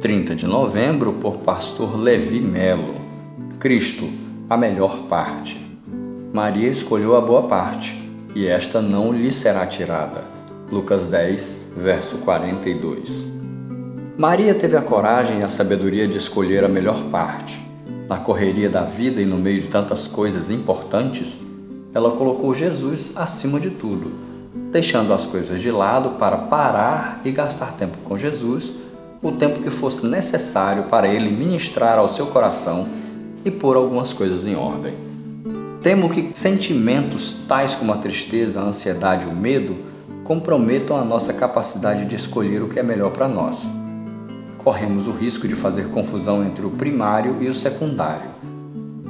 30 de novembro, por Pastor Levi Melo. Cristo, a melhor parte. Maria escolheu a boa parte, e esta não lhe será tirada. Lucas 10, verso 42. Maria teve a coragem e a sabedoria de escolher a melhor parte. Na correria da vida e no meio de tantas coisas importantes, ela colocou Jesus acima de tudo, deixando as coisas de lado para parar e gastar tempo com Jesus, o tempo que fosse necessário para ele ministrar ao seu coração e pôr algumas coisas em ordem. Temo que sentimentos tais como a tristeza, a ansiedade o medo comprometam a nossa capacidade de escolher o que é melhor para nós corremos o risco de fazer confusão entre o primário e o secundário.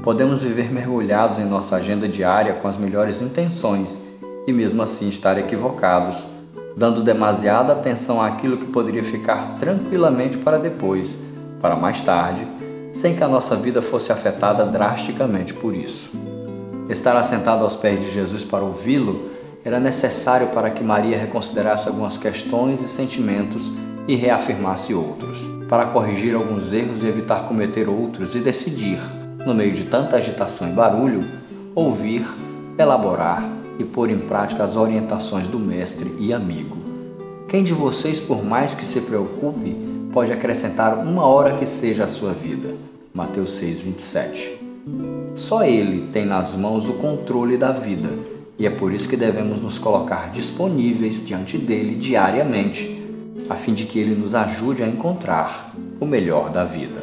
Podemos viver mergulhados em nossa agenda diária com as melhores intenções e mesmo assim estar equivocados, dando demasiada atenção àquilo que poderia ficar tranquilamente para depois, para mais tarde, sem que a nossa vida fosse afetada drasticamente por isso. Estar assentado aos pés de Jesus para ouvi-lo era necessário para que Maria reconsiderasse algumas questões e sentimentos e reafirmasse outros, para corrigir alguns erros e evitar cometer outros e decidir, no meio de tanta agitação e barulho, ouvir, elaborar e pôr em prática as orientações do mestre e amigo. Quem de vocês, por mais que se preocupe, pode acrescentar uma hora que seja a sua vida? Mateus 6, 27. Só Ele tem nas mãos o controle da vida e é por isso que devemos nos colocar disponíveis diante dele diariamente a fim de que ele nos ajude a encontrar o melhor da vida.